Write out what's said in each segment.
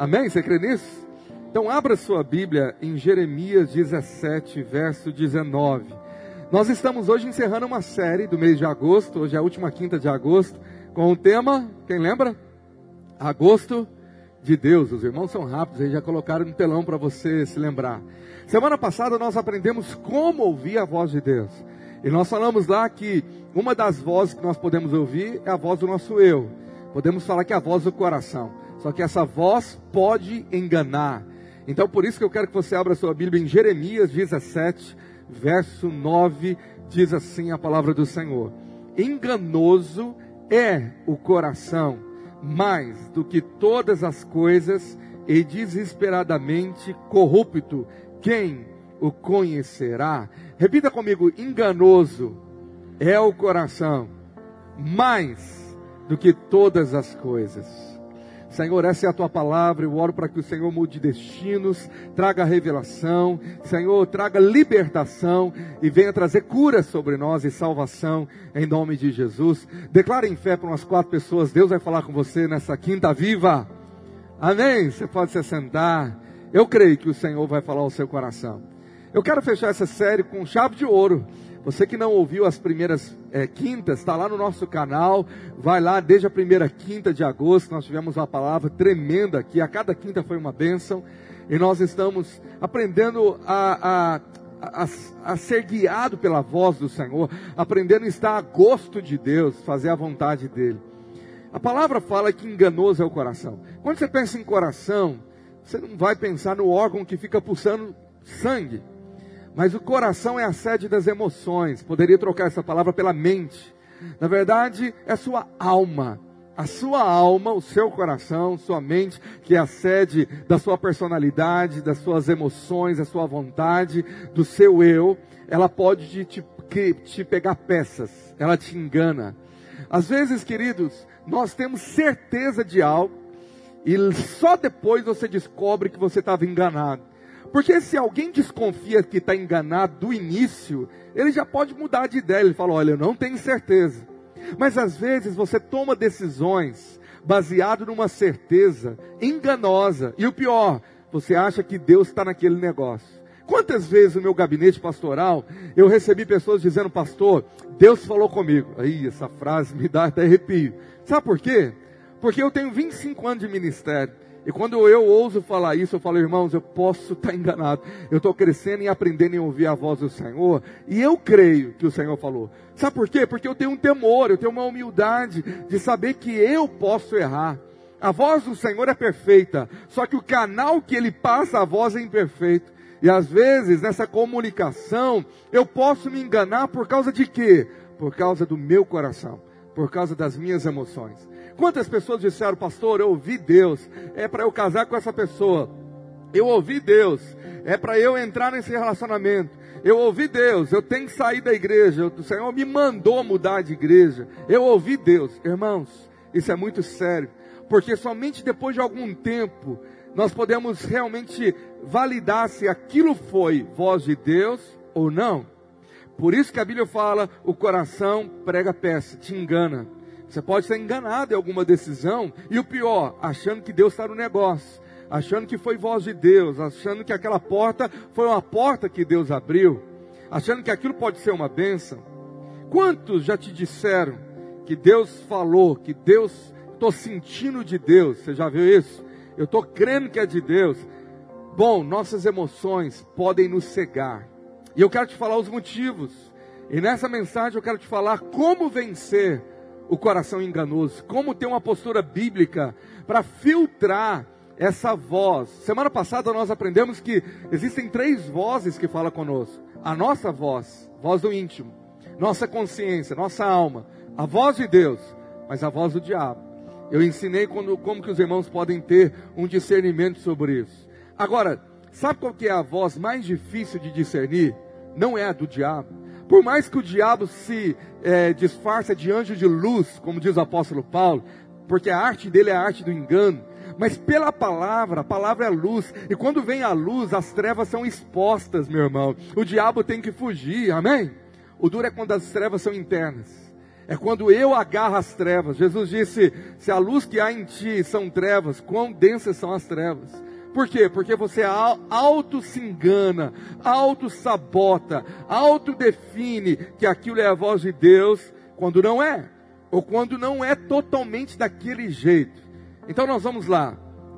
Amém? Você crê nisso? Então abra sua Bíblia em Jeremias 17, verso 19. Nós estamos hoje encerrando uma série do mês de agosto, hoje é a última quinta de agosto, com o tema, quem lembra? Agosto de Deus. Os irmãos são rápidos, eles já colocaram no telão para você se lembrar. Semana passada nós aprendemos como ouvir a voz de Deus. E nós falamos lá que uma das vozes que nós podemos ouvir é a voz do nosso eu. Podemos falar que é a voz do coração. Só que essa voz pode enganar. Então por isso que eu quero que você abra sua Bíblia em Jeremias 17, verso 9, diz assim a palavra do Senhor: Enganoso é o coração mais do que todas as coisas e desesperadamente corrupto. Quem o conhecerá? Repita comigo: enganoso é o coração mais do que todas as coisas. Senhor, essa é a tua palavra. Eu oro para que o Senhor mude destinos, traga revelação, Senhor, traga libertação e venha trazer cura sobre nós e salvação em nome de Jesus. Declare em fé para umas quatro pessoas. Deus vai falar com você nessa quinta viva. Amém? Você pode se sentar. Eu creio que o Senhor vai falar ao seu coração. Eu quero fechar essa série com chave de ouro. Você que não ouviu as primeiras é, quintas, está lá no nosso canal. Vai lá desde a primeira quinta de agosto. Nós tivemos uma palavra tremenda aqui. A cada quinta foi uma bênção. E nós estamos aprendendo a, a a, a, ser guiado pela voz do Senhor, aprendendo a estar a gosto de Deus, fazer a vontade dEle. A palavra fala que enganoso é o coração. Quando você pensa em coração, você não vai pensar no órgão que fica pulsando sangue. Mas o coração é a sede das emoções. Poderia trocar essa palavra pela mente. Na verdade, é sua alma. A sua alma, o seu coração, sua mente, que é a sede da sua personalidade, das suas emoções, da sua vontade, do seu eu, ela pode te, te, te pegar peças, ela te engana. Às vezes, queridos, nós temos certeza de algo e só depois você descobre que você estava enganado. Porque se alguém desconfia que está enganado do início, ele já pode mudar de ideia. Ele fala: Olha, eu não tenho certeza. Mas às vezes você toma decisões baseado numa certeza enganosa. E o pior, você acha que Deus está naquele negócio. Quantas vezes no meu gabinete pastoral eu recebi pessoas dizendo, pastor, Deus falou comigo. Aí essa frase me dá até arrepio. Sabe por quê? Porque eu tenho 25 anos de ministério. E quando eu ouso falar isso, eu falo, irmãos, eu posso estar enganado. Eu estou crescendo e aprendendo a ouvir a voz do Senhor. E eu creio que o Senhor falou. Sabe por quê? Porque eu tenho um temor, eu tenho uma humildade de saber que eu posso errar. A voz do Senhor é perfeita, só que o canal que ele passa a voz é imperfeito. E às vezes, nessa comunicação, eu posso me enganar por causa de quê? Por causa do meu coração, por causa das minhas emoções. Quantas pessoas disseram, pastor, eu ouvi Deus, é para eu casar com essa pessoa. Eu ouvi Deus, é para eu entrar nesse relacionamento. Eu ouvi Deus, eu tenho que sair da igreja. O Senhor me mandou mudar de igreja. Eu ouvi Deus. Irmãos, isso é muito sério, porque somente depois de algum tempo nós podemos realmente validar se aquilo foi voz de Deus ou não. Por isso que a Bíblia fala: o coração prega peça, te engana. Você pode ser enganado em alguma decisão, e o pior, achando que Deus está no negócio, achando que foi voz de Deus, achando que aquela porta foi uma porta que Deus abriu, achando que aquilo pode ser uma bênção. Quantos já te disseram que Deus falou, que Deus, estou sentindo de Deus, você já viu isso? Eu estou crendo que é de Deus. Bom, nossas emoções podem nos cegar, e eu quero te falar os motivos, e nessa mensagem eu quero te falar como vencer o coração enganoso, como ter uma postura bíblica para filtrar essa voz. Semana passada nós aprendemos que existem três vozes que falam conosco: a nossa voz, voz do íntimo, nossa consciência, nossa alma, a voz de Deus, mas a voz do diabo. Eu ensinei quando, como que os irmãos podem ter um discernimento sobre isso. Agora, sabe qual que é a voz mais difícil de discernir? Não é a do diabo por mais que o diabo se é, disfarce de anjo de luz, como diz o apóstolo Paulo, porque a arte dele é a arte do engano, mas pela palavra, a palavra é luz, e quando vem a luz, as trevas são expostas, meu irmão. O diabo tem que fugir, amém? O duro é quando as trevas são internas. É quando eu agarro as trevas. Jesus disse: se a luz que há em ti são trevas, quão densas são as trevas. Por quê? Porque você auto se engana, auto sabota, auto define que aquilo é a voz de Deus quando não é, ou quando não é totalmente daquele jeito. Então nós vamos lá.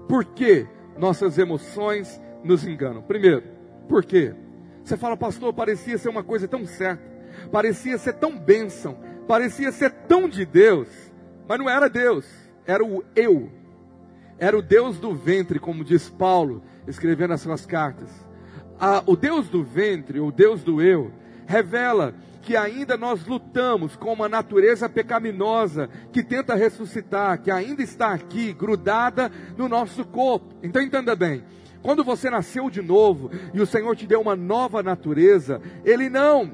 Por que nossas emoções nos enganam? Primeiro, por quê? Você fala, pastor, parecia ser uma coisa tão certa, parecia ser tão bênção, parecia ser tão de Deus, mas não era Deus, era o eu era o Deus do ventre, como diz Paulo, escrevendo as suas cartas. o Deus do ventre, o Deus do eu, revela que ainda nós lutamos com uma natureza pecaminosa que tenta ressuscitar, que ainda está aqui, grudada no nosso corpo. Então entenda bem. Quando você nasceu de novo e o Senhor te deu uma nova natureza, Ele não,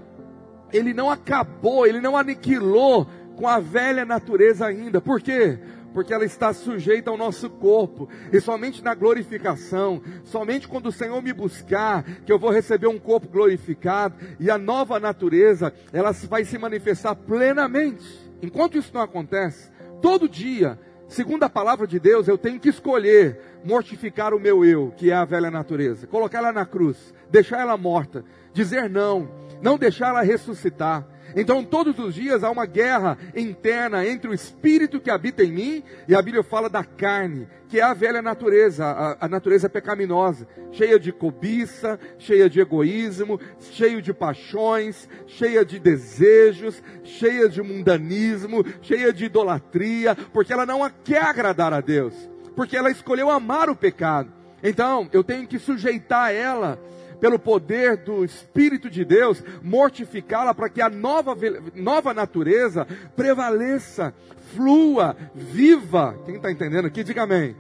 Ele não acabou, Ele não aniquilou com a velha natureza ainda. Por quê? Porque ela está sujeita ao nosso corpo, e somente na glorificação, somente quando o Senhor me buscar, que eu vou receber um corpo glorificado, e a nova natureza, ela vai se manifestar plenamente. Enquanto isso não acontece, todo dia, segundo a palavra de Deus, eu tenho que escolher mortificar o meu eu, que é a velha natureza, colocar ela na cruz, deixar ela morta, dizer não, não deixar ela ressuscitar então, todos os dias há uma guerra interna entre o espírito que habita em mim e a Bíblia fala da carne, que é a velha natureza, a, a natureza pecaminosa, cheia de cobiça, cheia de egoísmo, cheia de paixões, cheia de desejos, cheia de mundanismo, cheia de idolatria, porque ela não quer agradar a Deus, porque ela escolheu amar o pecado. Então, eu tenho que sujeitar ela pelo poder do Espírito de Deus, mortificá-la para que a nova, nova natureza prevaleça, flua, viva. Quem está entendendo aqui, diga amém.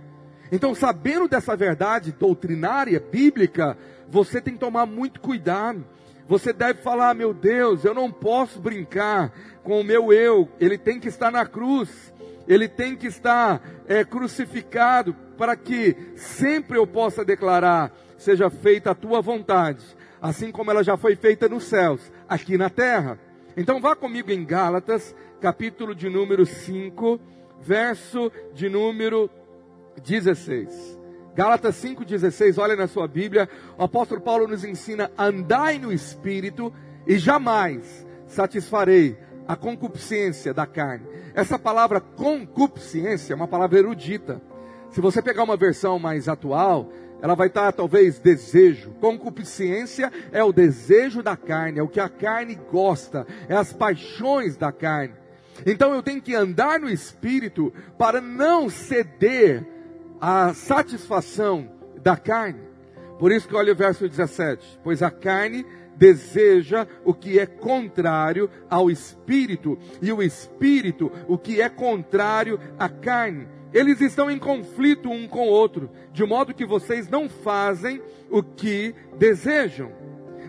Então, sabendo dessa verdade doutrinária, bíblica, você tem que tomar muito cuidado. Você deve falar: meu Deus, eu não posso brincar com o meu eu, ele tem que estar na cruz, ele tem que estar é, crucificado, para que sempre eu possa declarar: seja feita a tua vontade, assim como ela já foi feita nos céus, aqui na terra. Então vá comigo em Gálatas, capítulo de número 5, verso de número 16. Gálatas 5,16, olha na sua Bíblia, o apóstolo Paulo nos ensina: andai no espírito e jamais satisfarei a concupiscência da carne. Essa palavra concupiscência é uma palavra erudita. Se você pegar uma versão mais atual, ela vai estar talvez desejo. Concupiscência é o desejo da carne, é o que a carne gosta, é as paixões da carne. Então eu tenho que andar no espírito para não ceder à satisfação da carne. Por isso que olha o verso 17: Pois a carne deseja o que é contrário ao espírito, e o espírito o que é contrário à carne eles estão em conflito um com o outro, de modo que vocês não fazem o que desejam.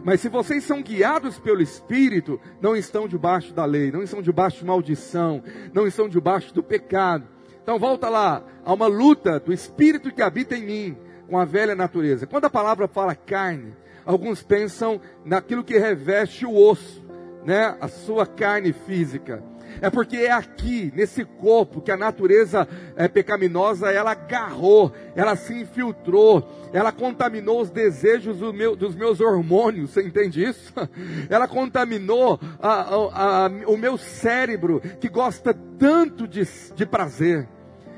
Mas se vocês são guiados pelo Espírito, não estão debaixo da lei, não estão debaixo de maldição, não estão debaixo do pecado. Então volta lá, há uma luta do Espírito que habita em mim com a velha natureza. Quando a palavra fala carne, alguns pensam naquilo que reveste o osso, né? A sua carne física. É porque é aqui, nesse corpo, que a natureza é, pecaminosa, ela agarrou, ela se infiltrou, ela contaminou os desejos do meu, dos meus hormônios, você entende isso? Ela contaminou a, a, a, o meu cérebro, que gosta tanto de, de prazer.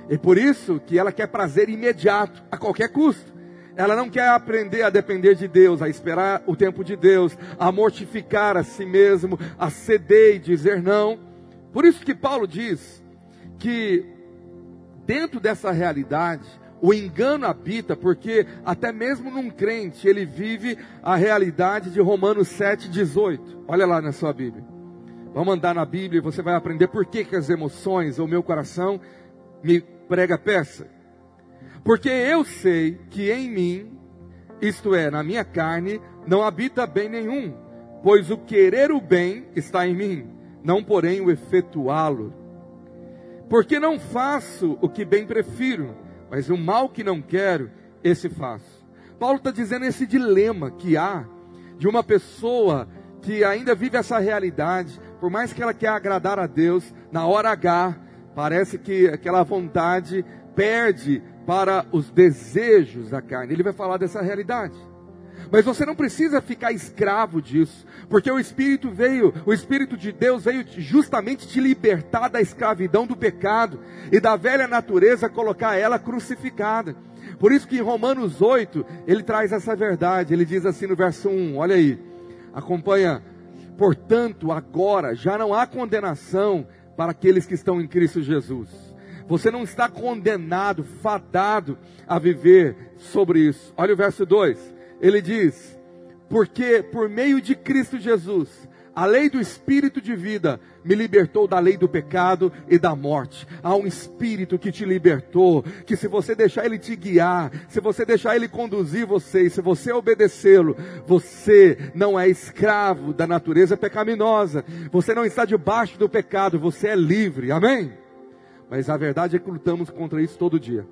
E por isso que ela quer prazer imediato, a qualquer custo. Ela não quer aprender a depender de Deus, a esperar o tempo de Deus, a mortificar a si mesmo, a ceder e dizer não. Por isso que Paulo diz que dentro dessa realidade, o engano habita, porque até mesmo num crente ele vive a realidade de Romanos 7,18. Olha lá na sua Bíblia. Vamos andar na Bíblia e você vai aprender por que, que as emoções, o meu coração, me prega peça. Porque eu sei que em mim, isto é, na minha carne, não habita bem nenhum, pois o querer o bem está em mim não porém o efetuá-lo. Porque não faço o que bem prefiro, mas o mal que não quero, esse faço. Paulo está dizendo esse dilema que há de uma pessoa que ainda vive essa realidade, por mais que ela quer agradar a Deus, na hora H, parece que aquela vontade perde para os desejos da carne. Ele vai falar dessa realidade. Mas você não precisa ficar escravo disso, porque o Espírito veio, o Espírito de Deus veio justamente te libertar da escravidão do pecado e da velha natureza, colocar ela crucificada. Por isso que em Romanos 8, ele traz essa verdade, ele diz assim no verso 1, olha aí, acompanha, portanto, agora já não há condenação para aqueles que estão em Cristo Jesus. Você não está condenado, fadado a viver sobre isso. Olha o verso 2 ele diz: Porque por meio de Cristo Jesus, a lei do espírito de vida me libertou da lei do pecado e da morte. Há um espírito que te libertou, que se você deixar ele te guiar, se você deixar ele conduzir você, e se você obedecê-lo, você não é escravo da natureza pecaminosa. Você não está debaixo do pecado, você é livre. Amém? Mas a verdade é que lutamos contra isso todo dia.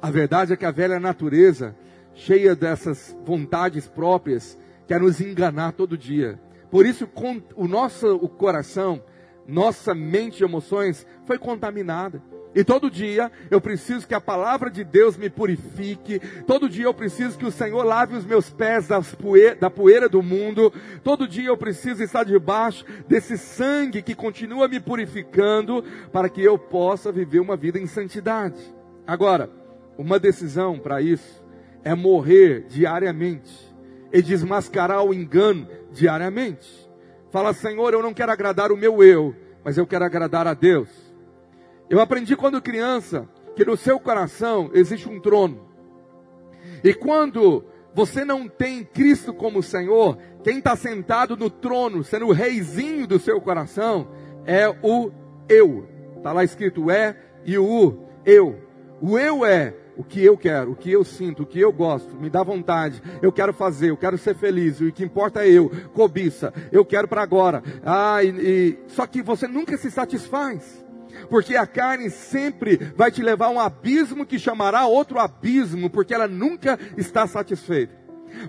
A verdade é que a velha natureza cheia dessas vontades próprias, quer nos enganar todo dia. Por isso, o nosso o coração, nossa mente e emoções foi contaminada. E todo dia eu preciso que a palavra de Deus me purifique. Todo dia eu preciso que o Senhor lave os meus pés da poeira do mundo. Todo dia eu preciso estar debaixo desse sangue que continua me purificando para que eu possa viver uma vida em santidade. Agora, uma decisão para isso é morrer diariamente e desmascarar o engano diariamente. Fala, Senhor, eu não quero agradar o meu eu, mas eu quero agradar a Deus. Eu aprendi quando criança que no seu coração existe um trono. E quando você não tem Cristo como Senhor, quem está sentado no trono, sendo o reizinho do seu coração, é o eu. Está lá escrito é e o eu. O eu é o que eu quero, o que eu sinto, o que eu gosto, me dá vontade, eu quero fazer, eu quero ser feliz, o que importa é eu, cobiça, eu quero para agora. Ah, e, e, só que você nunca se satisfaz. Porque a carne sempre vai te levar a um abismo que chamará outro abismo, porque ela nunca está satisfeita.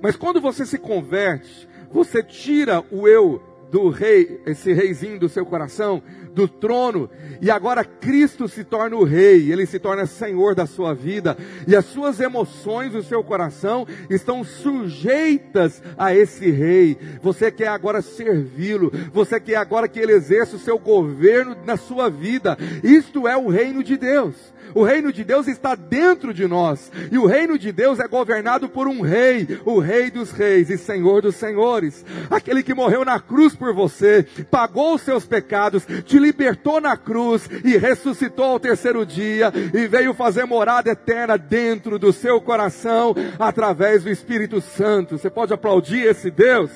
Mas quando você se converte, você tira o eu do rei, esse reizinho do seu coração, do trono, e agora Cristo se torna o rei, ele se torna senhor da sua vida, e as suas emoções, o seu coração estão sujeitas a esse rei. Você quer agora servi-lo, você quer agora que ele exerça o seu governo na sua vida. Isto é o reino de Deus. O reino de Deus está dentro de nós. E o reino de Deus é governado por um rei, o rei dos reis e senhor dos senhores. Aquele que morreu na cruz por você, pagou os seus pecados, te libertou na cruz e ressuscitou ao terceiro dia e veio fazer morada eterna dentro do seu coração através do Espírito Santo. Você pode aplaudir esse Deus?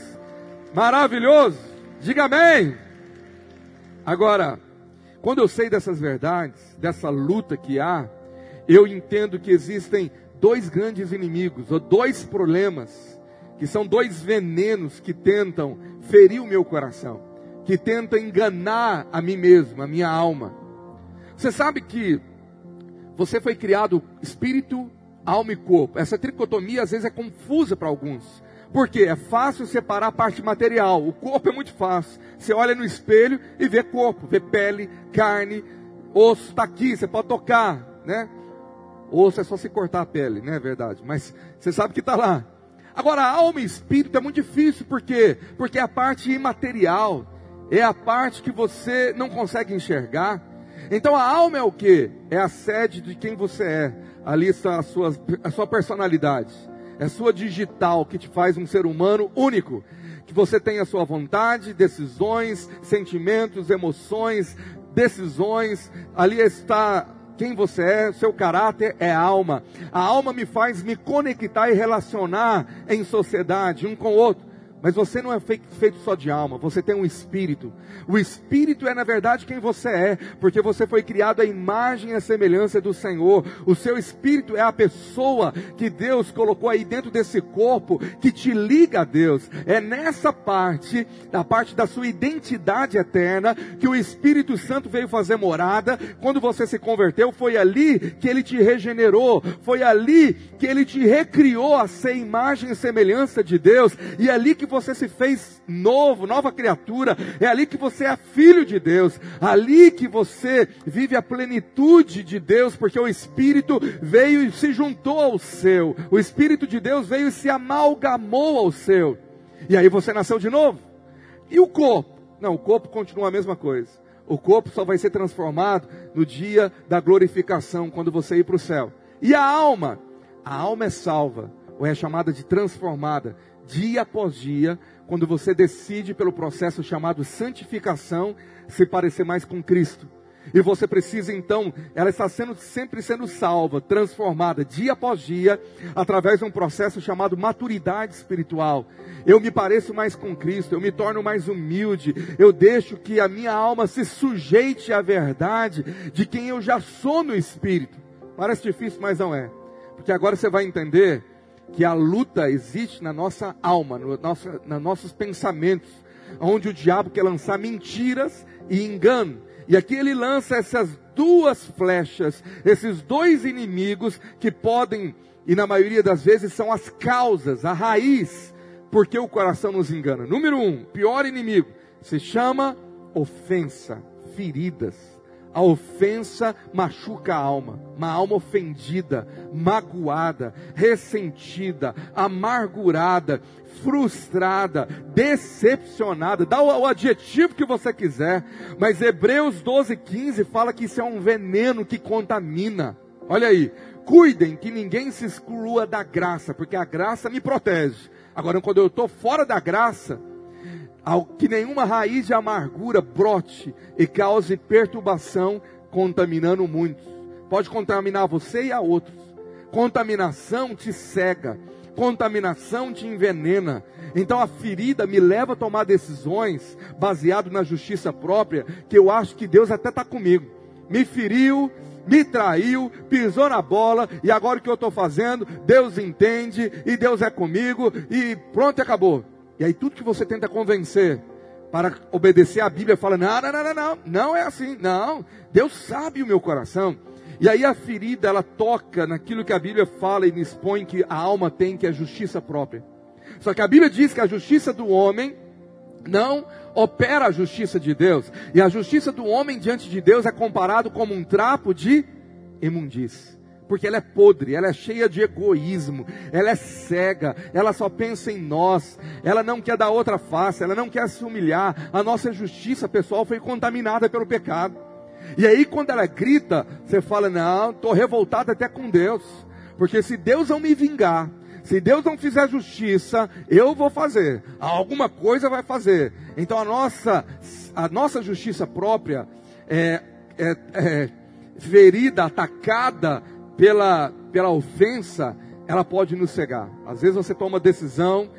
Maravilhoso. Diga amém. Agora, quando eu sei dessas verdades, dessa luta que há, eu entendo que existem dois grandes inimigos, ou dois problemas, que são dois venenos que tentam ferir o meu coração, que tentam enganar a mim mesmo, a minha alma. Você sabe que você foi criado espírito, alma e corpo. Essa tricotomia às vezes é confusa para alguns. Porque é fácil separar a parte material. O corpo é muito fácil. Você olha no espelho e vê corpo, vê pele, carne, osso está aqui, você pode tocar, né? Osso é só se cortar a pele, né? É verdade. Mas você sabe que está lá. Agora, alma e espírito é muito difícil, por quê? Porque é a parte imaterial, é a parte que você não consegue enxergar. Então a alma é o que? É a sede de quem você é. Ali está a sua, a sua personalidade. É a sua digital que te faz um ser humano único que você tenha a sua vontade, decisões, sentimentos, emoções, decisões. Ali está quem você é, seu caráter é alma. A alma me faz me conectar e relacionar em sociedade, um com o outro. Mas você não é feito só de alma, você tem um espírito. O espírito é, na verdade, quem você é, porque você foi criado à imagem e à semelhança do Senhor. O seu espírito é a pessoa que Deus colocou aí dentro desse corpo, que te liga a Deus. É nessa parte, da parte da sua identidade eterna, que o Espírito Santo veio fazer morada. Quando você se converteu, foi ali que ele te regenerou, foi ali que ele te recriou a ser imagem e semelhança de Deus, e é ali que você se fez novo, nova criatura, é ali que você é filho de Deus, ali que você vive a plenitude de Deus, porque o Espírito veio e se juntou ao seu, o Espírito de Deus veio e se amalgamou ao seu, e aí você nasceu de novo. E o corpo? Não, o corpo continua a mesma coisa. O corpo só vai ser transformado no dia da glorificação, quando você ir para o céu. E a alma? A alma é salva, ou é chamada de transformada, dia após dia, quando você decide pelo processo chamado santificação se parecer mais com Cristo. E você precisa então, ela está sendo sempre sendo salva, transformada dia após dia, através de um processo chamado maturidade espiritual. Eu me pareço mais com Cristo, eu me torno mais humilde, eu deixo que a minha alma se sujeite à verdade de quem eu já sou no espírito. Parece difícil, mas não é. Porque agora você vai entender que a luta existe na nossa alma, no nosso, nos nossos pensamentos, onde o diabo quer lançar mentiras e engano. E aqui ele lança essas duas flechas, esses dois inimigos que podem, e na maioria das vezes são as causas, a raiz, porque o coração nos engana. Número um, pior inimigo, se chama ofensa, feridas. A ofensa machuca a alma, uma alma ofendida, magoada, ressentida, amargurada, frustrada, decepcionada, dá o, adjetivo que você quiser, mas Hebreus 12, 15 fala que isso é um veneno que contamina. Olha aí, cuidem que ninguém se exclua da graça, porque a graça me protege. Agora, quando eu estou fora da graça, que nenhuma raiz de amargura brote e cause perturbação, contaminando muitos. Pode contaminar você e a outros. Contaminação te cega, contaminação te envenena. Então a ferida me leva a tomar decisões baseado na justiça própria, que eu acho que Deus até está comigo. Me feriu, me traiu, pisou na bola, e agora o que eu estou fazendo? Deus entende, e Deus é comigo, e pronto, acabou. E aí tudo que você tenta convencer para obedecer a Bíblia fala: não, não, não, não, não, não é assim, não. Deus sabe o meu coração. E aí a ferida ela toca naquilo que a Bíblia fala e me expõe que a alma tem, que é justiça própria. Só que a Bíblia diz que a justiça do homem não opera a justiça de Deus. E a justiça do homem diante de Deus é comparado como um trapo de imundície porque ela é podre, ela é cheia de egoísmo, ela é cega, ela só pensa em nós, ela não quer dar outra face, ela não quer se humilhar. A nossa justiça pessoal foi contaminada pelo pecado. E aí, quando ela grita, você fala: Não, estou revoltado até com Deus, porque se Deus não me vingar, se Deus não fizer justiça, eu vou fazer, alguma coisa vai fazer. Então, a nossa, a nossa justiça própria é, é, é ferida, atacada pela, pela ofensa, ela pode nos cegar. Às vezes você toma decisão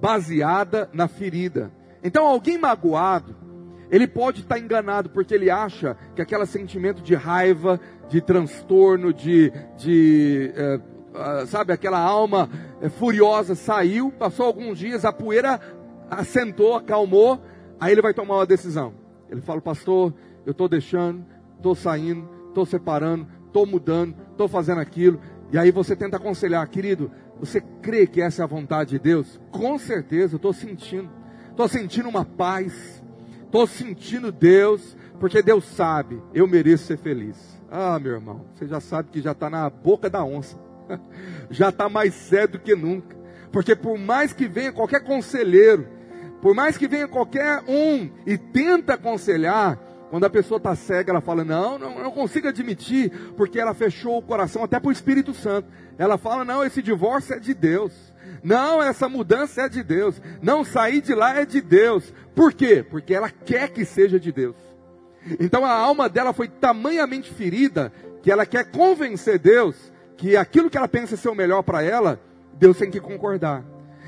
baseada na ferida. Então, alguém magoado, ele pode estar enganado porque ele acha que aquele sentimento de raiva, de transtorno, de, de é, sabe, aquela alma é, furiosa saiu, passou alguns dias, a poeira assentou, acalmou, aí ele vai tomar uma decisão. Ele fala, pastor, eu estou deixando, estou saindo, estou separando, estou mudando, estou fazendo aquilo. E aí você tenta aconselhar, querido, você crê que essa é a vontade de Deus? Com certeza, eu estou sentindo. Estou sentindo uma paz. Estou sentindo Deus, porque Deus sabe, eu mereço ser feliz. Ah, meu irmão, você já sabe que já está na boca da onça. já está mais cedo que nunca. Porque por mais que venha qualquer conselheiro, por mais que venha qualquer um e tenta aconselhar, quando a pessoa está cega, ela fala: não, não, não consigo admitir, porque ela fechou o coração até para o Espírito Santo. Ela fala: não, esse divórcio é de Deus. Não, essa mudança é de Deus. Não sair de lá é de Deus. Por quê? Porque ela quer que seja de Deus. Então a alma dela foi tamanhamente ferida que ela quer convencer Deus que aquilo que ela pensa ser o melhor para ela, Deus tem que concordar.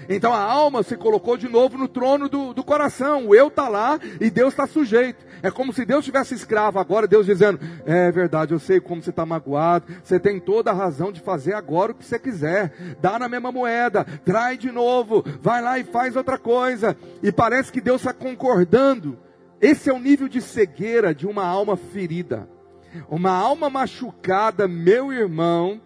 Então a alma se colocou de novo no trono do, do coração. O eu está lá e Deus está sujeito. É como se Deus tivesse escravo agora, Deus dizendo: É verdade, eu sei como você está magoado. Você tem toda a razão de fazer agora o que você quiser. Dá na mesma moeda, trai de novo, vai lá e faz outra coisa. E parece que Deus está concordando. Esse é o nível de cegueira de uma alma ferida. Uma alma machucada, meu irmão,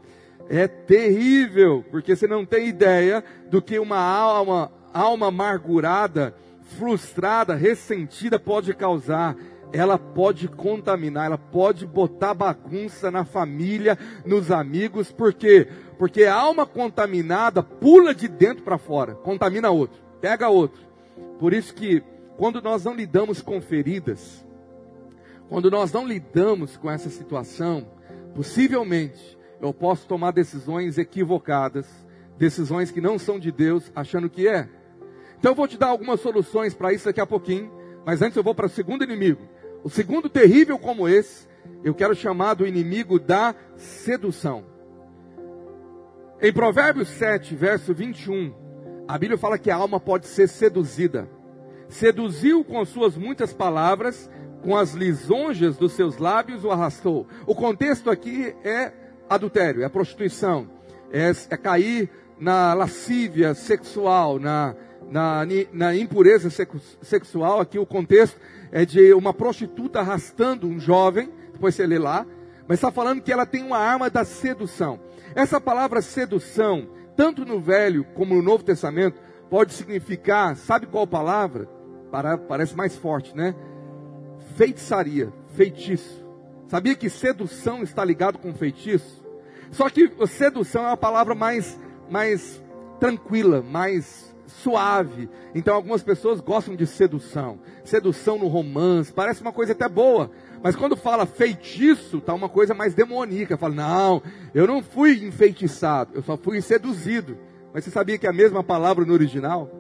é terrível, porque você não tem ideia do que uma alma alma amargurada, frustrada, ressentida pode causar? Ela pode contaminar, ela pode botar bagunça na família, nos amigos, por quê? Porque a alma contaminada pula de dentro para fora, contamina outro, pega outro. Por isso que quando nós não lidamos com feridas, quando nós não lidamos com essa situação, possivelmente eu posso tomar decisões equivocadas, decisões que não são de Deus, achando que é. Então eu vou te dar algumas soluções para isso daqui a pouquinho, mas antes eu vou para o segundo inimigo. O segundo terrível como esse, eu quero chamar do inimigo da sedução. Em Provérbios 7, verso 21, a Bíblia fala que a alma pode ser seduzida. Seduziu com suas muitas palavras, com as lisonjas dos seus lábios o arrastou. O contexto aqui é adultério, é prostituição, é, é cair na lascívia sexual, na, na, na impureza sexual. Aqui o contexto é de uma prostituta arrastando um jovem, depois você lê lá, mas está falando que ela tem uma arma da sedução. Essa palavra sedução, tanto no Velho como no Novo Testamento, pode significar, sabe qual palavra? Para, parece mais forte, né? Feitiçaria, feitiço. Sabia que sedução está ligado com feitiço? Só que sedução é uma palavra mais, mais tranquila, mais suave. Então algumas pessoas gostam de sedução. Sedução no romance, parece uma coisa até boa. Mas quando fala feitiço, tá uma coisa mais demoníaca. Fala, não, eu não fui enfeitiçado, eu só fui seduzido. Mas você sabia que é a mesma palavra no original?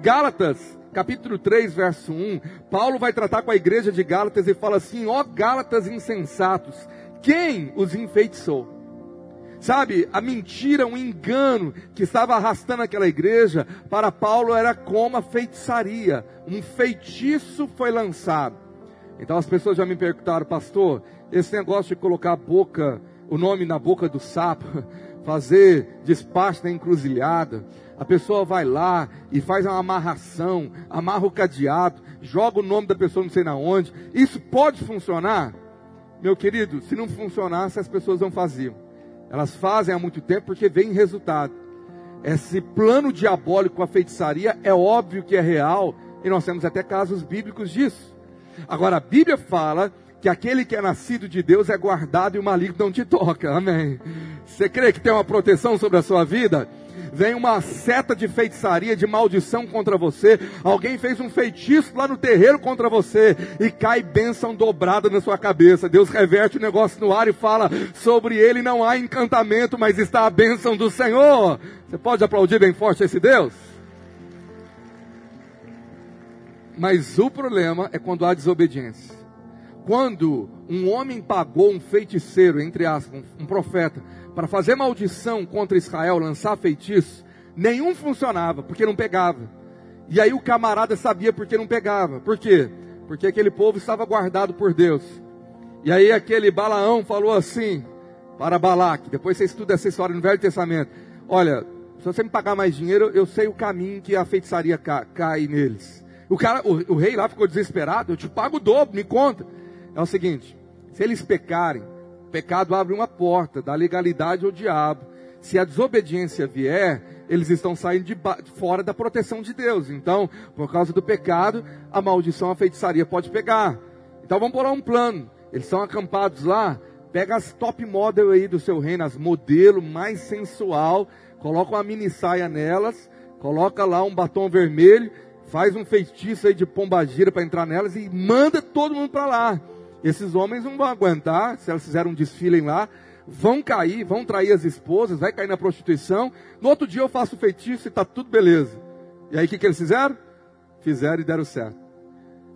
Gálatas, capítulo 3, verso 1, Paulo vai tratar com a igreja de Gálatas e fala assim: ó Gálatas insensatos, quem os enfeitiçou? Sabe, a mentira, um engano que estava arrastando aquela igreja, para Paulo era como a feitiçaria. Um feitiço foi lançado. Então as pessoas já me perguntaram, pastor, esse negócio de colocar a boca, o nome na boca do sapo, fazer despacho na encruzilhada, a pessoa vai lá e faz uma amarração, amarra o cadeado, joga o nome da pessoa não sei na onde. Isso pode funcionar? Meu querido, se não funcionasse, as pessoas não faziam. Elas fazem há muito tempo porque vem resultado. Esse plano diabólico com a feitiçaria é óbvio que é real e nós temos até casos bíblicos disso. Agora a Bíblia fala que aquele que é nascido de Deus é guardado e o maligno não te toca. Amém. Você crê que tem uma proteção sobre a sua vida? vem uma seta de feitiçaria, de maldição contra você, alguém fez um feitiço lá no terreiro contra você e cai bênção dobrada na sua cabeça. Deus reverte o negócio no ar e fala: sobre ele não há encantamento, mas está a bênção do Senhor. Você pode aplaudir bem forte esse Deus? Mas o problema é quando há desobediência. Quando um homem pagou um feiticeiro, entre aspas, um profeta, para fazer maldição contra Israel, lançar feitiço, nenhum funcionava, porque não pegava. E aí o camarada sabia porque não pegava. Por quê? Porque aquele povo estava guardado por Deus. E aí aquele Balaão falou assim para Balaque, depois você estuda essa história no Velho Testamento. Olha, se você me pagar mais dinheiro, eu sei o caminho que a feitiçaria cai, cai neles. O, cara, o, o rei lá ficou desesperado, eu te pago o dobro, me conta. É o seguinte, se eles pecarem, pecado abre uma porta da legalidade ao diabo. Se a desobediência vier, eles estão saindo de fora da proteção de Deus. Então, por causa do pecado, a maldição, a feitiçaria pode pegar. Então vamos bolar um plano. Eles estão acampados lá. Pega as top model aí do seu reino, as modelo mais sensual, coloca uma mini saia nelas, coloca lá um batom vermelho, faz um feitiço aí de pombagira para entrar nelas e manda todo mundo para lá. Esses homens não vão aguentar, se elas fizeram um desfile lá, vão cair, vão trair as esposas, vai cair na prostituição. No outro dia eu faço feitiço e está tudo beleza. E aí o que, que eles fizeram? Fizeram e deram certo.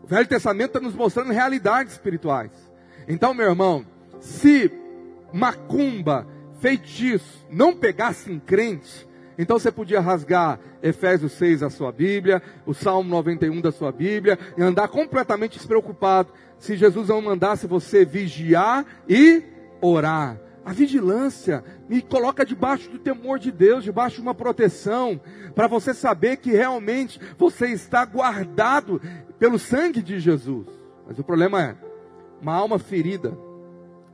O Velho Testamento está nos mostrando realidades espirituais. Então, meu irmão, se macumba, feitiço, não pegasse em crente, então você podia rasgar Efésios 6 da sua Bíblia, o Salmo 91 da sua Bíblia, e andar completamente despreocupado se Jesus não mandasse você vigiar e orar. A vigilância me coloca debaixo do temor de Deus, debaixo de uma proteção, para você saber que realmente você está guardado pelo sangue de Jesus. Mas o problema é, uma alma ferida,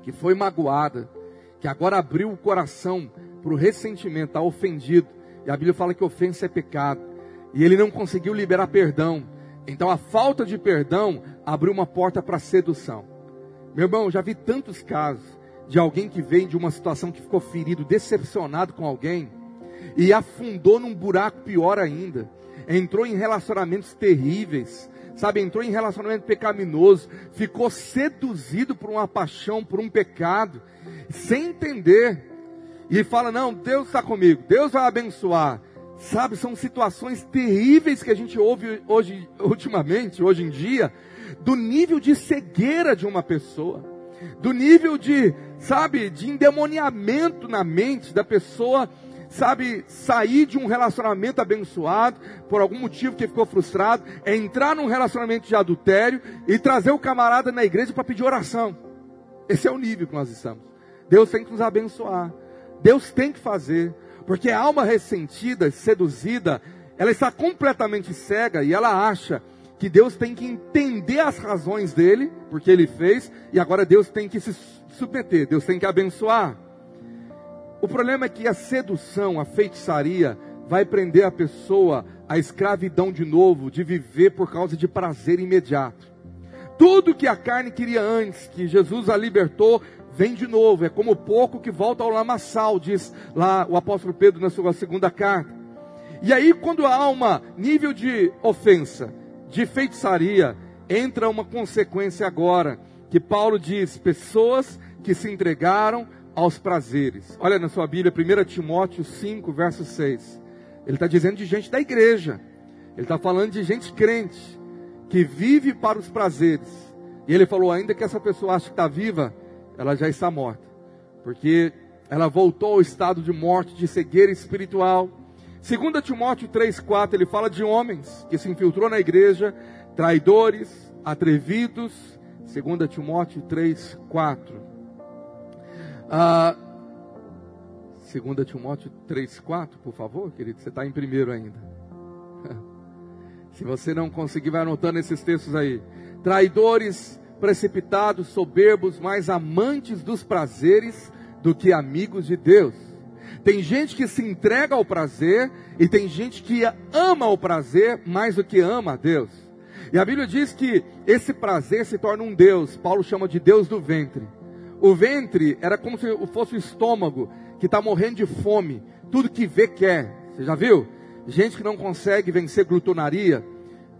que foi magoada, que agora abriu o coração para o ressentimento, está ofendido. E a Bíblia fala que ofensa é pecado. e ele não conseguiu liberar perdão. Então a falta de perdão abriu uma porta para sedução. Meu irmão, já vi tantos casos de alguém que vem de uma situação que ficou ferido, decepcionado com alguém e afundou num buraco pior ainda. Entrou em relacionamentos terríveis, sabe? Entrou em relacionamento pecaminoso, ficou seduzido por uma paixão, por um pecado, sem entender. E fala: Não, Deus está comigo, Deus vai abençoar. Sabe, são situações terríveis que a gente ouve hoje, ultimamente, hoje em dia, do nível de cegueira de uma pessoa, do nível de, sabe, de endemoniamento na mente da pessoa sabe, sair de um relacionamento abençoado, por algum motivo que ficou frustrado, é entrar num relacionamento de adultério e trazer o camarada na igreja para pedir oração. Esse é o nível que nós estamos. Deus tem que nos abençoar. Deus tem que fazer. Porque a alma ressentida, seduzida, ela está completamente cega e ela acha que Deus tem que entender as razões dele, porque ele fez, e agora Deus tem que se submeter, Deus tem que abençoar. O problema é que a sedução, a feitiçaria, vai prender a pessoa à escravidão de novo, de viver por causa de prazer imediato. Tudo que a carne queria antes, que Jesus a libertou, vem de novo. É como pouco que volta ao lamaçal, diz lá o apóstolo Pedro na sua segunda carta. E aí, quando há uma nível de ofensa, de feitiçaria, entra uma consequência agora, que Paulo diz: pessoas que se entregaram aos prazeres. Olha na sua Bíblia, 1 Timóteo 5, verso 6. Ele está dizendo de gente da igreja. Ele está falando de gente crente, que vive para os prazeres. E ele falou: ainda que essa pessoa ache que está viva, ela já está morta. Porque ela voltou ao estado de morte, de cegueira espiritual. 2 Timóteo 3,4, ele fala de homens que se infiltrou na igreja, traidores, atrevidos. 2 Timóteo 3,4. Ah, 2 Timóteo 3, 4, por favor, querido. Você está em primeiro ainda. Se você não conseguir, vai anotando esses textos aí. Traidores, precipitados, soberbos, mais amantes dos prazeres do que amigos de Deus. Tem gente que se entrega ao prazer e tem gente que ama o prazer mais do que ama a Deus. E a Bíblia diz que esse prazer se torna um Deus. Paulo chama de Deus do ventre. O ventre era como se fosse o estômago que está morrendo de fome. Tudo que vê quer. Você já viu? Gente que não consegue vencer glutonaria.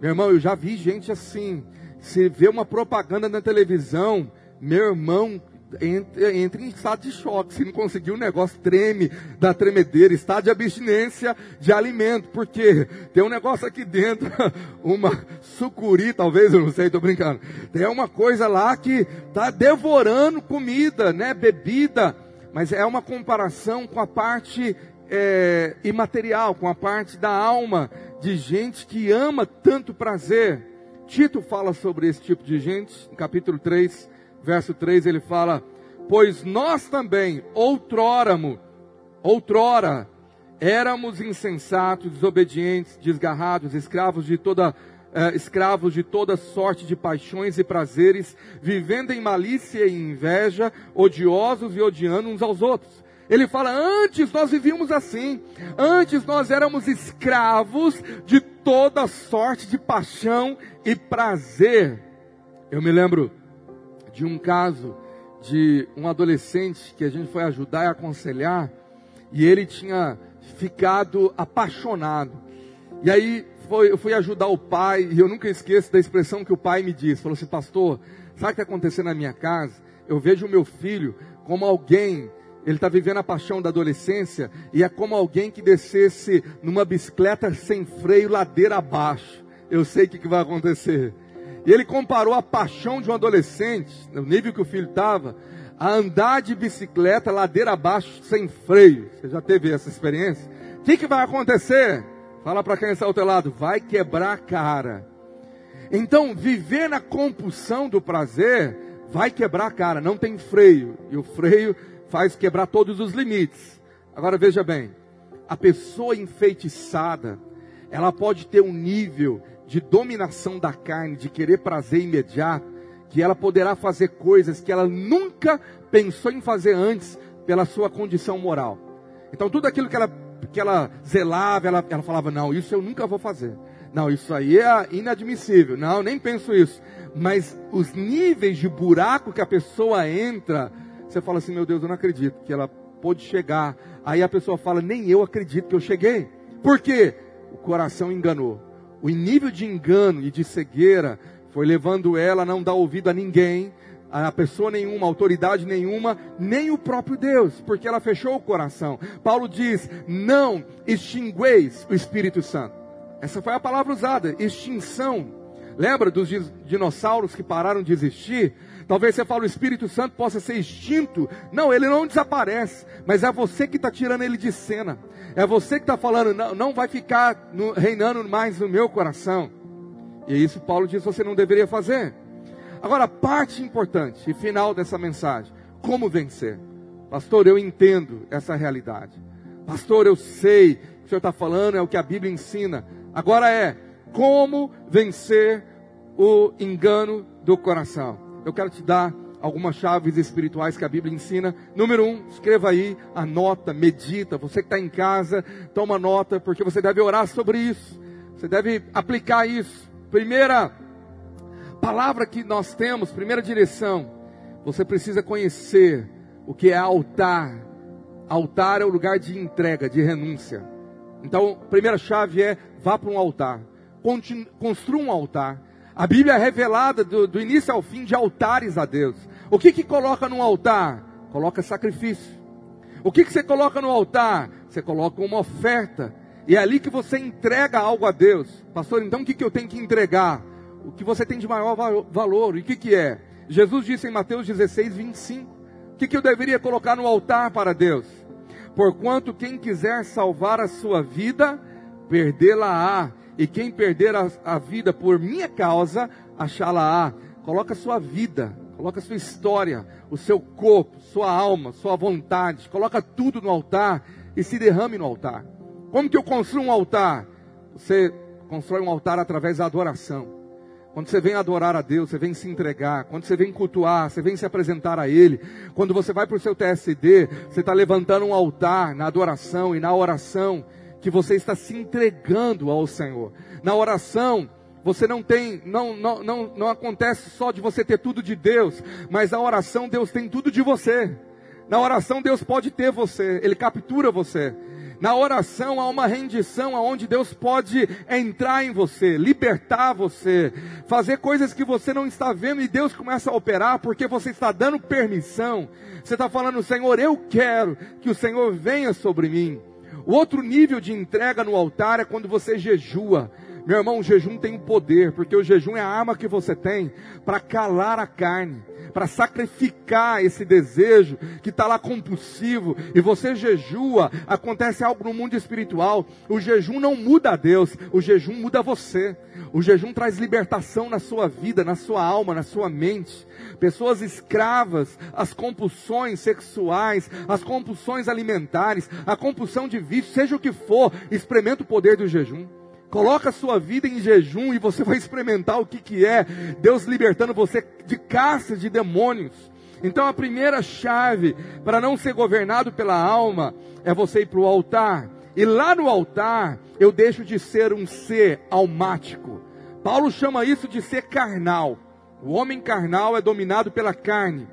Meu irmão, eu já vi gente assim. Se vê uma propaganda na televisão, meu irmão, entra, entra em estado de choque. Se não conseguir o um negócio, treme da tremedeira, estado de abstinência de alimento. Porque tem um negócio aqui dentro, uma sucuri, talvez, eu não sei, estou brincando. Tem uma coisa lá que está devorando comida, né, bebida. Mas é uma comparação com a parte é, imaterial, com a parte da alma de gente que ama tanto prazer. Tito fala sobre esse tipo de gente, no capítulo 3, verso 3, ele fala: Pois nós também, outroramo, outrora, éramos insensatos, desobedientes, desgarrados, escravos de toda eh, escravos de toda sorte de paixões e prazeres, vivendo em malícia e inveja, odiosos e odiando uns aos outros. Ele fala: antes nós vivíamos assim, antes nós éramos escravos de toda sorte de paixão e prazer. Eu me lembro de um caso de um adolescente que a gente foi ajudar e aconselhar, e ele tinha ficado apaixonado. E aí foi, eu fui ajudar o pai, e eu nunca esqueço da expressão que o pai me disse: falou assim, pastor, sabe o que está acontecendo na minha casa? Eu vejo o meu filho como alguém ele está vivendo a paixão da adolescência e é como alguém que descesse numa bicicleta sem freio, ladeira abaixo. Eu sei o que, que vai acontecer. E ele comparou a paixão de um adolescente, no nível que o filho estava, a andar de bicicleta ladeira abaixo sem freio. Você já teve essa experiência? O que, que vai acontecer? Fala para quem está ao teu lado, vai quebrar a cara. Então, viver na compulsão do prazer vai quebrar a cara, não tem freio. E o freio faz quebrar todos os limites. Agora veja bem, a pessoa enfeitiçada, ela pode ter um nível de dominação da carne, de querer prazer imediato, que ela poderá fazer coisas que ela nunca pensou em fazer antes pela sua condição moral. Então tudo aquilo que ela que ela zelava, ela, ela falava, não, isso eu nunca vou fazer. Não, isso aí é inadmissível. Não, nem penso isso. Mas os níveis de buraco que a pessoa entra, você fala assim, meu Deus, eu não acredito que ela pôde chegar. Aí a pessoa fala, nem eu acredito que eu cheguei. Por quê? O coração enganou. O nível de engano e de cegueira foi levando ela a não dar ouvido a ninguém, a pessoa nenhuma, autoridade nenhuma, nem o próprio Deus, porque ela fechou o coração. Paulo diz: não extingueis o Espírito Santo. Essa foi a palavra usada, extinção. Lembra dos dinossauros que pararam de existir? Talvez você fale o Espírito Santo possa ser extinto. Não, ele não desaparece, mas é você que está tirando ele de cena. É você que está falando, não, não vai ficar no, reinando mais no meu coração. E é isso Paulo diz você não deveria fazer. Agora, parte importante e final dessa mensagem: como vencer? Pastor, eu entendo essa realidade. Pastor, eu sei o que o senhor está falando, é o que a Bíblia ensina. Agora é como vencer o engano do coração. Eu quero te dar algumas chaves espirituais que a Bíblia ensina. Número um, escreva aí, anota, medita. Você que está em casa, toma nota, porque você deve orar sobre isso. Você deve aplicar isso. Primeira palavra que nós temos, primeira direção, você precisa conhecer o que é altar. Altar é o lugar de entrega, de renúncia. Então, primeira chave é vá para um altar. Construa um altar. A Bíblia é revelada do, do, início ao fim de altares a Deus. O que que coloca no altar? Coloca sacrifício. O que que você coloca no altar? Você coloca uma oferta. E é ali que você entrega algo a Deus. Pastor, então o que, que eu tenho que entregar? o que você tem de maior valor. E o que, que é? Jesus disse em Mateus 16, 25: O que, que eu deveria colocar no altar para Deus? Porquanto quem quiser salvar a sua vida, perdê-la-á. E quem perder a, a, vida por minha causa, achá-la-á. Coloca sua vida, coloca sua história, o seu corpo, sua alma, sua vontade. Coloca tudo no altar e se derrame no altar. Como que eu construo um altar? Você constrói um altar através da adoração. Quando você vem adorar a Deus, você vem se entregar. Quando você vem cultuar, você vem se apresentar a Ele. Quando você vai para o seu TSD, você está levantando um altar na adoração e na oração que você está se entregando ao Senhor. Na oração, você não tem, não, não, não, não acontece só de você ter tudo de Deus, mas na oração Deus tem tudo de você. Na oração Deus pode ter você, Ele captura você. Na oração há uma rendição aonde Deus pode entrar em você, libertar você, fazer coisas que você não está vendo e Deus começa a operar porque você está dando permissão. Você está falando, Senhor, eu quero que o Senhor venha sobre mim. O outro nível de entrega no altar é quando você jejua. Meu irmão, o jejum tem um poder, porque o jejum é a arma que você tem para calar a carne, para sacrificar esse desejo que está lá compulsivo, e você jejua, acontece algo no mundo espiritual. O jejum não muda a Deus, o jejum muda você. O jejum traz libertação na sua vida, na sua alma, na sua mente. Pessoas escravas às compulsões sexuais, às compulsões alimentares, à compulsão de vício, seja o que for, experimenta o poder do jejum. Coloca a sua vida em jejum e você vai experimentar o que, que é Deus libertando você de caças de demônios. Então a primeira chave para não ser governado pela alma é você ir para o altar. E lá no altar eu deixo de ser um ser almático. Paulo chama isso de ser carnal. O homem carnal é dominado pela carne.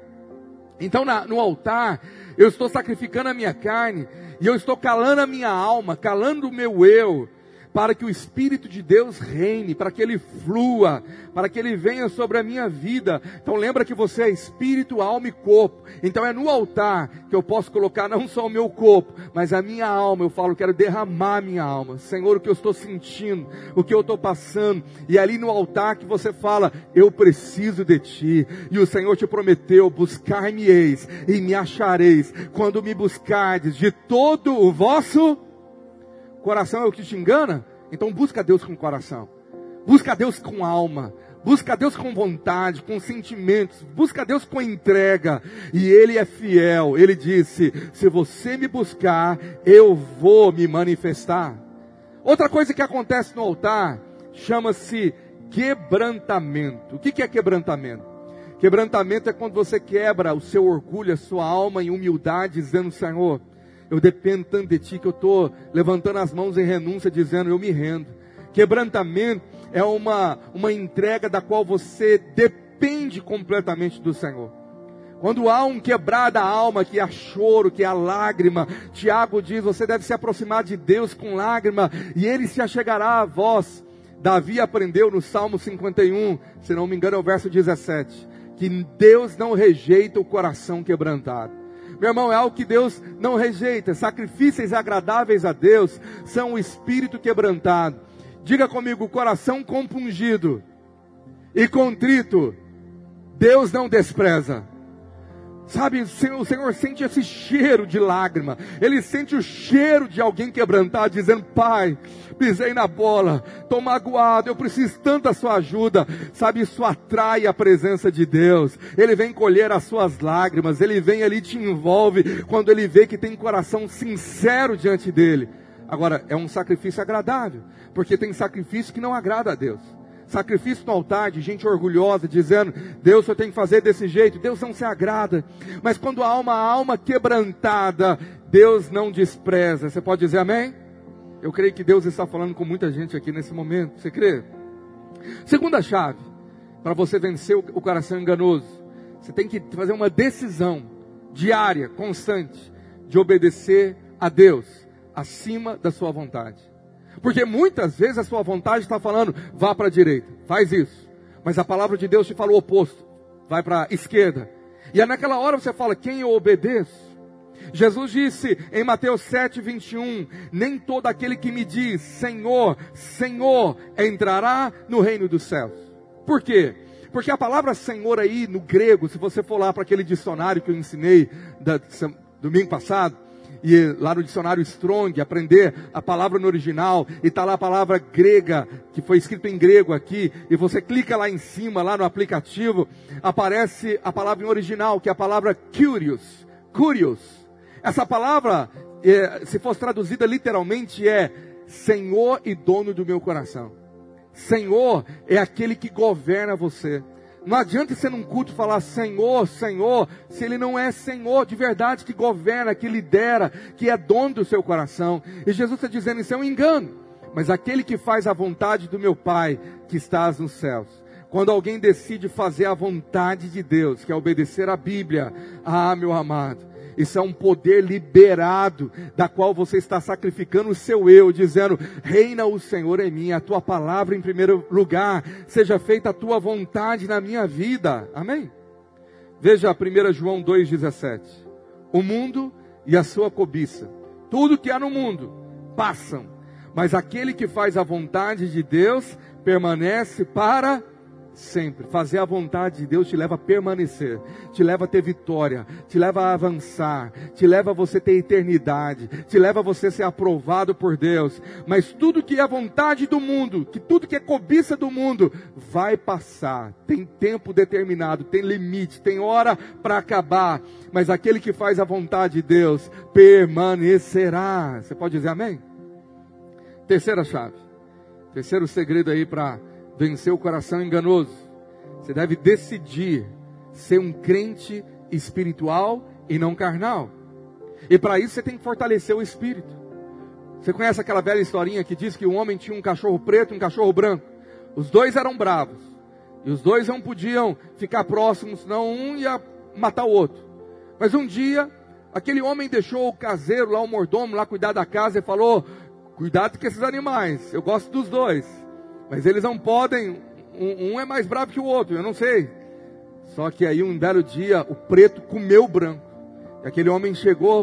Então na, no altar eu estou sacrificando a minha carne e eu estou calando a minha alma, calando o meu eu para que o Espírito de Deus reine, para que ele flua, para que ele venha sobre a minha vida. Então lembra que você é espírito, alma e corpo. Então é no altar que eu posso colocar não só o meu corpo, mas a minha alma. Eu falo, quero derramar minha alma. Senhor, o que eu estou sentindo, o que eu estou passando. E ali no altar que você fala, eu preciso de ti. E o Senhor te prometeu, buscar-me-eis e me achareis quando me buscardes de todo o vosso Coração é o que te engana? Então busca Deus com coração. Busca Deus com alma. Busca Deus com vontade, com sentimentos. Busca Deus com entrega. E Ele é fiel. Ele disse: Se você me buscar, eu vou me manifestar. Outra coisa que acontece no altar chama-se quebrantamento. O que é quebrantamento? Quebrantamento é quando você quebra o seu orgulho, a sua alma em humildade, dizendo: Senhor, eu dependo tanto de ti que eu estou levantando as mãos em renúncia, dizendo: eu me rendo. Quebrantamento é uma, uma entrega da qual você depende completamente do Senhor. Quando há um quebrar da alma, que há choro, que há lágrima, Tiago diz: você deve se aproximar de Deus com lágrima, e ele se achegará a vós. Davi aprendeu no Salmo 51, se não me engano é o verso 17, que Deus não rejeita o coração quebrantado. Meu irmão, é algo que Deus não rejeita. Sacrifícios agradáveis a Deus são o espírito quebrantado. Diga comigo, coração compungido e contrito, Deus não despreza. Sabe, o Senhor sente esse cheiro de lágrima. Ele sente o cheiro de alguém quebrantado, dizendo: Pai, pisei na bola, estou magoado, eu preciso tanto da sua ajuda. Sabe, isso atrai a presença de Deus. Ele vem colher as suas lágrimas, ele vem ali te envolve quando ele vê que tem coração sincero diante dele. Agora, é um sacrifício agradável, porque tem sacrifício que não agrada a Deus sacrifício no altar de gente orgulhosa, dizendo, Deus eu tenho que fazer desse jeito, Deus não se agrada. Mas quando há uma alma quebrantada, Deus não despreza. Você pode dizer amém? Eu creio que Deus está falando com muita gente aqui nesse momento. Você crê? Segunda chave, para você vencer o coração enganoso, você tem que fazer uma decisão diária, constante, de obedecer a Deus acima da sua vontade. Porque muitas vezes a sua vontade está falando, vá para a direita, faz isso. Mas a palavra de Deus te fala o oposto, vai para a esquerda. E é naquela hora você fala, quem eu obedeço? Jesus disse em Mateus 7, 21, nem todo aquele que me diz, Senhor, Senhor, entrará no reino dos céus. Por quê? Porque a palavra Senhor aí no grego, se você for lá para aquele dicionário que eu ensinei da, domingo passado, e lá no dicionário Strong, aprender a palavra no original, e está lá a palavra grega, que foi escrito em grego aqui, e você clica lá em cima, lá no aplicativo, aparece a palavra em original, que é a palavra curious, curious. Essa palavra, é, se fosse traduzida literalmente, é Senhor e dono do meu coração. Senhor é aquele que governa você. Não adianta você num culto falar Senhor, Senhor, se Ele não é Senhor de verdade que governa, que lidera, que é dono do seu coração. E Jesus está dizendo: Isso é um engano. Mas aquele que faz a vontade do meu Pai que estás nos céus. Quando alguém decide fazer a vontade de Deus, que é obedecer a Bíblia, ah, meu amado, isso é um poder liberado, da qual você está sacrificando o seu eu, dizendo: Reina o Senhor em mim, a tua palavra em primeiro lugar, seja feita a tua vontade na minha vida. Amém? Veja 1 João 2,17: O mundo e a sua cobiça, tudo que há no mundo, passam, mas aquele que faz a vontade de Deus permanece para sempre. Fazer a vontade de Deus te leva a permanecer, te leva a ter vitória, te leva a avançar, te leva a você ter eternidade, te leva a você ser aprovado por Deus. Mas tudo que é vontade do mundo, que tudo que é cobiça do mundo, vai passar. Tem tempo determinado, tem limite, tem hora para acabar. Mas aquele que faz a vontade de Deus permanecerá. Você pode dizer amém? Terceira chave. Terceiro segredo aí para vencer o coração enganoso. Você deve decidir ser um crente espiritual e não carnal. E para isso você tem que fortalecer o espírito. Você conhece aquela velha historinha que diz que um homem tinha um cachorro preto e um cachorro branco. Os dois eram bravos. E os dois não podiam ficar próximos, senão um ia matar o outro. Mas um dia, aquele homem deixou o caseiro lá, o mordomo lá cuidar da casa e falou: Cuidado com esses animais, eu gosto dos dois. Mas eles não podem, um, um, é mais bravo que o outro, eu não sei. Só que aí um belo dia o preto comeu o branco. E aquele homem chegou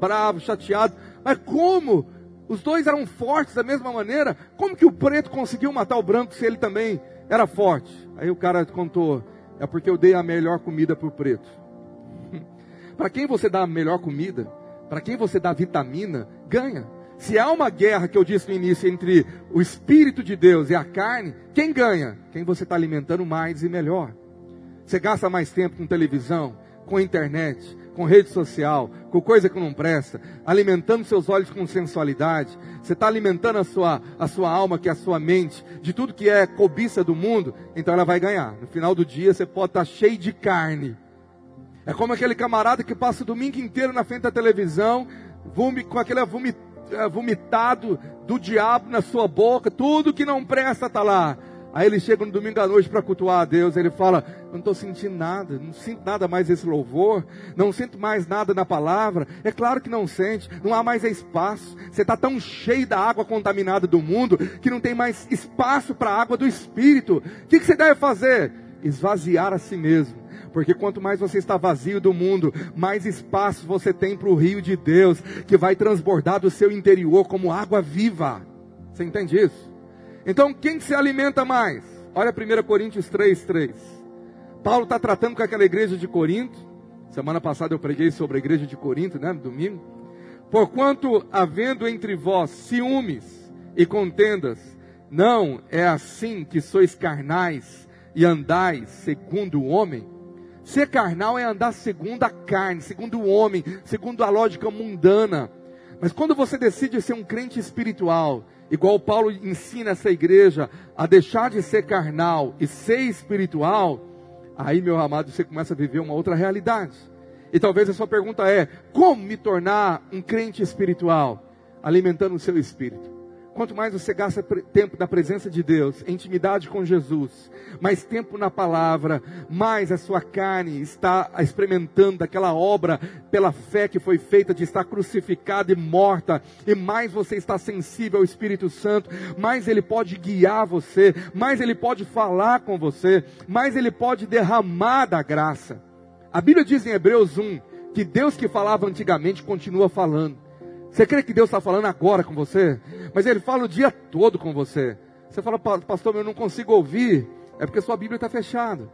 bravo, chateado. Mas como? Os dois eram fortes da mesma maneira. Como que o preto conseguiu matar o branco se ele também era forte? Aí o cara contou: é porque eu dei a melhor comida para o preto. para quem você dá a melhor comida, para quem você dá vitamina, ganha. Se há uma guerra que eu disse no início entre o Espírito de Deus e a carne, quem ganha? Quem você está alimentando mais e melhor. Você gasta mais tempo com televisão, com internet, com rede social, com coisa que não presta, alimentando seus olhos com sensualidade. Você está alimentando a sua, a sua alma, que é a sua mente, de tudo que é cobiça do mundo, então ela vai ganhar. No final do dia você pode estar tá cheio de carne. É como aquele camarada que passa o domingo inteiro na frente da televisão, com aquele é, vomitado do diabo na sua boca, tudo que não presta está lá. Aí ele chega no domingo à noite para cultuar a Deus, ele fala: Não estou sentindo nada, não sinto nada mais esse louvor, não sinto mais nada na palavra. É claro que não sente, não há mais espaço. Você está tão cheio da água contaminada do mundo que não tem mais espaço para a água do Espírito. O que, que você deve fazer? Esvaziar a si mesmo. Porque quanto mais você está vazio do mundo, mais espaço você tem para o rio de Deus, que vai transbordar do seu interior como água viva. Você entende isso? Então, quem se alimenta mais? Olha 1 Coríntios 3, 3. Paulo está tratando com aquela igreja de Corinto. Semana passada eu preguei sobre a igreja de Corinto, né? Domingo. Porquanto, havendo entre vós ciúmes e contendas, não é assim que sois carnais e andais segundo o homem? Ser carnal é andar segundo a carne, segundo o homem, segundo a lógica mundana. Mas quando você decide ser um crente espiritual, igual Paulo ensina essa igreja a deixar de ser carnal e ser espiritual, aí, meu amado, você começa a viver uma outra realidade. E talvez a sua pergunta é: como me tornar um crente espiritual? Alimentando o seu espírito. Quanto mais você gasta tempo na presença de Deus, intimidade com Jesus, mais tempo na palavra, mais a sua carne está experimentando aquela obra pela fé que foi feita de estar crucificada e morta, e mais você está sensível ao Espírito Santo, mais ele pode guiar você, mais ele pode falar com você, mais ele pode derramar da graça. A Bíblia diz em Hebreus 1 que Deus que falava antigamente continua falando. Você crê que Deus está falando agora com você? Mas Ele fala o dia todo com você. Você fala, pastor, eu não consigo ouvir. É porque sua Bíblia está fechada.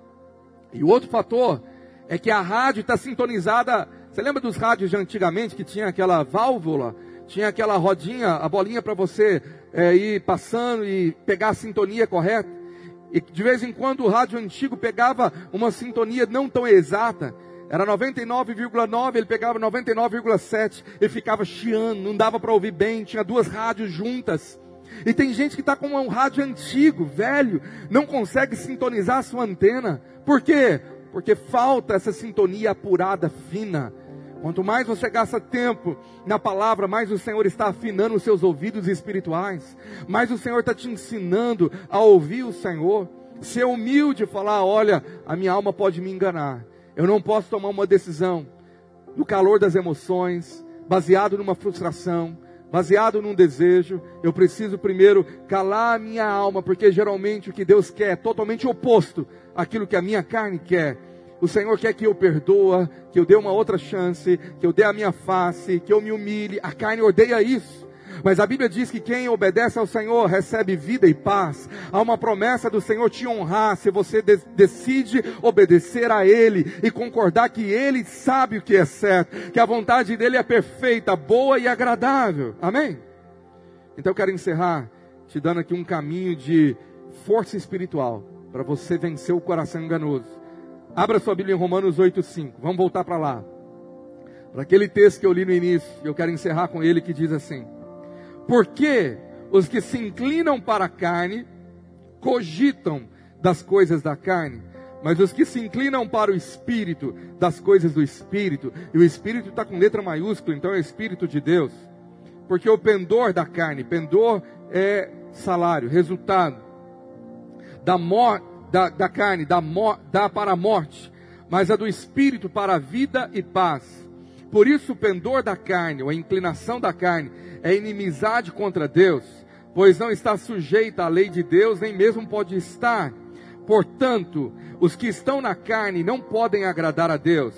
E o outro fator é que a rádio está sintonizada. Você lembra dos rádios de antigamente que tinha aquela válvula? Tinha aquela rodinha, a bolinha para você é, ir passando e pegar a sintonia correta? E de vez em quando o rádio antigo pegava uma sintonia não tão exata. Era 99,9, ele pegava 99,7 e ficava chiando, não dava para ouvir bem, tinha duas rádios juntas. E tem gente que está com um rádio antigo, velho, não consegue sintonizar a sua antena. Por quê? Porque falta essa sintonia apurada, fina. Quanto mais você gasta tempo na palavra, mais o Senhor está afinando os seus ouvidos espirituais. Mais o Senhor está te ensinando a ouvir o Senhor. Ser humilde e falar: olha, a minha alma pode me enganar. Eu não posso tomar uma decisão no calor das emoções, baseado numa frustração, baseado num desejo. Eu preciso primeiro calar a minha alma, porque geralmente o que Deus quer é totalmente oposto àquilo que a minha carne quer. O Senhor quer que eu perdoa, que eu dê uma outra chance, que eu dê a minha face, que eu me humilhe. A carne odeia isso. Mas a Bíblia diz que quem obedece ao Senhor recebe vida e paz. Há uma promessa do Senhor te honrar se você de decide obedecer a Ele e concordar que Ele sabe o que é certo, que a vontade dele é perfeita, boa e agradável. Amém? Então eu quero encerrar te dando aqui um caminho de força espiritual para você vencer o coração enganoso. Abra sua Bíblia em Romanos 8:5. Vamos voltar para lá. Para aquele texto que eu li no início, eu quero encerrar com ele que diz assim: porque os que se inclinam para a carne cogitam das coisas da carne, mas os que se inclinam para o espírito, das coisas do espírito, e o espírito está com letra maiúscula, então é o espírito de Deus. Porque o pendor da carne, pendor é salário, resultado da, mor, da, da carne, da dá para a morte, mas a do espírito para a vida e paz. Por isso o pendor da carne, ou a inclinação da carne, é inimizade contra Deus, pois não está sujeita à lei de Deus, nem mesmo pode estar. Portanto, os que estão na carne não podem agradar a Deus.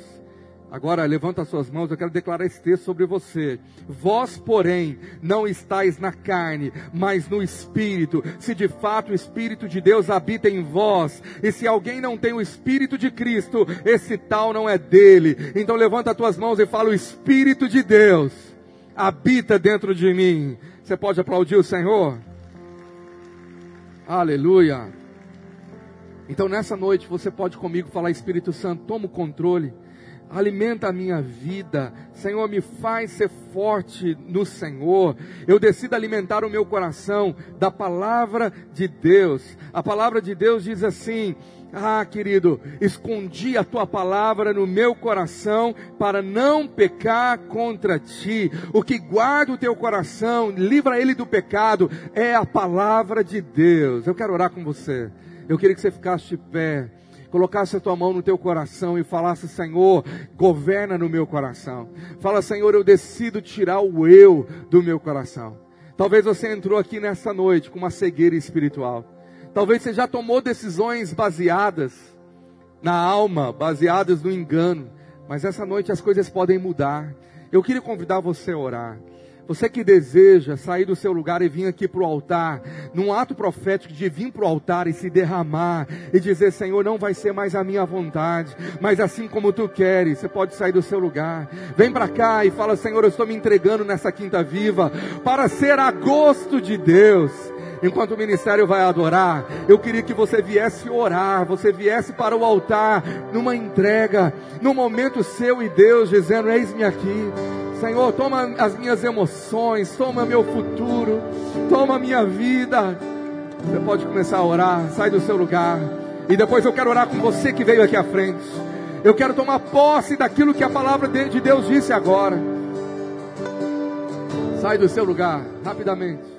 Agora levanta suas mãos, eu quero declarar esse texto sobre você. Vós, porém, não estáis na carne, mas no Espírito. Se de fato o Espírito de Deus habita em vós, e se alguém não tem o Espírito de Cristo, esse tal não é dele. Então levanta as tuas mãos e fala: O Espírito de Deus habita dentro de mim. Você pode aplaudir o Senhor? Aleluia. Então nessa noite você pode comigo falar: Espírito Santo, toma o controle alimenta a minha vida. Senhor, me faz ser forte no Senhor. Eu decido alimentar o meu coração da palavra de Deus. A palavra de Deus diz assim: ah, querido, escondi a tua palavra no meu coração para não pecar contra ti. O que guarda o teu coração, livra ele do pecado, é a palavra de Deus. Eu quero orar com você. Eu queria que você ficasse de pé colocasse a tua mão no teu coração e falasse: Senhor, governa no meu coração. Fala, Senhor, eu decido tirar o eu do meu coração. Talvez você entrou aqui nessa noite com uma cegueira espiritual. Talvez você já tomou decisões baseadas na alma, baseadas no engano. Mas essa noite as coisas podem mudar. Eu queria convidar você a orar. Você que deseja sair do seu lugar e vir aqui para o altar, num ato profético de vir para o altar e se derramar e dizer: Senhor, não vai ser mais a minha vontade, mas assim como tu queres, você pode sair do seu lugar. Vem para cá e fala: Senhor, eu estou me entregando nessa quinta viva para ser a gosto de Deus enquanto o ministério vai adorar, eu queria que você viesse orar, você viesse para o altar, numa entrega, num momento seu e Deus, dizendo: Eis-me aqui. Senhor, toma as minhas emoções, toma meu futuro, toma minha vida. Você pode começar a orar, sai do seu lugar. E depois eu quero orar com você que veio aqui à frente. Eu quero tomar posse daquilo que a palavra de Deus disse agora. Sai do seu lugar, rapidamente.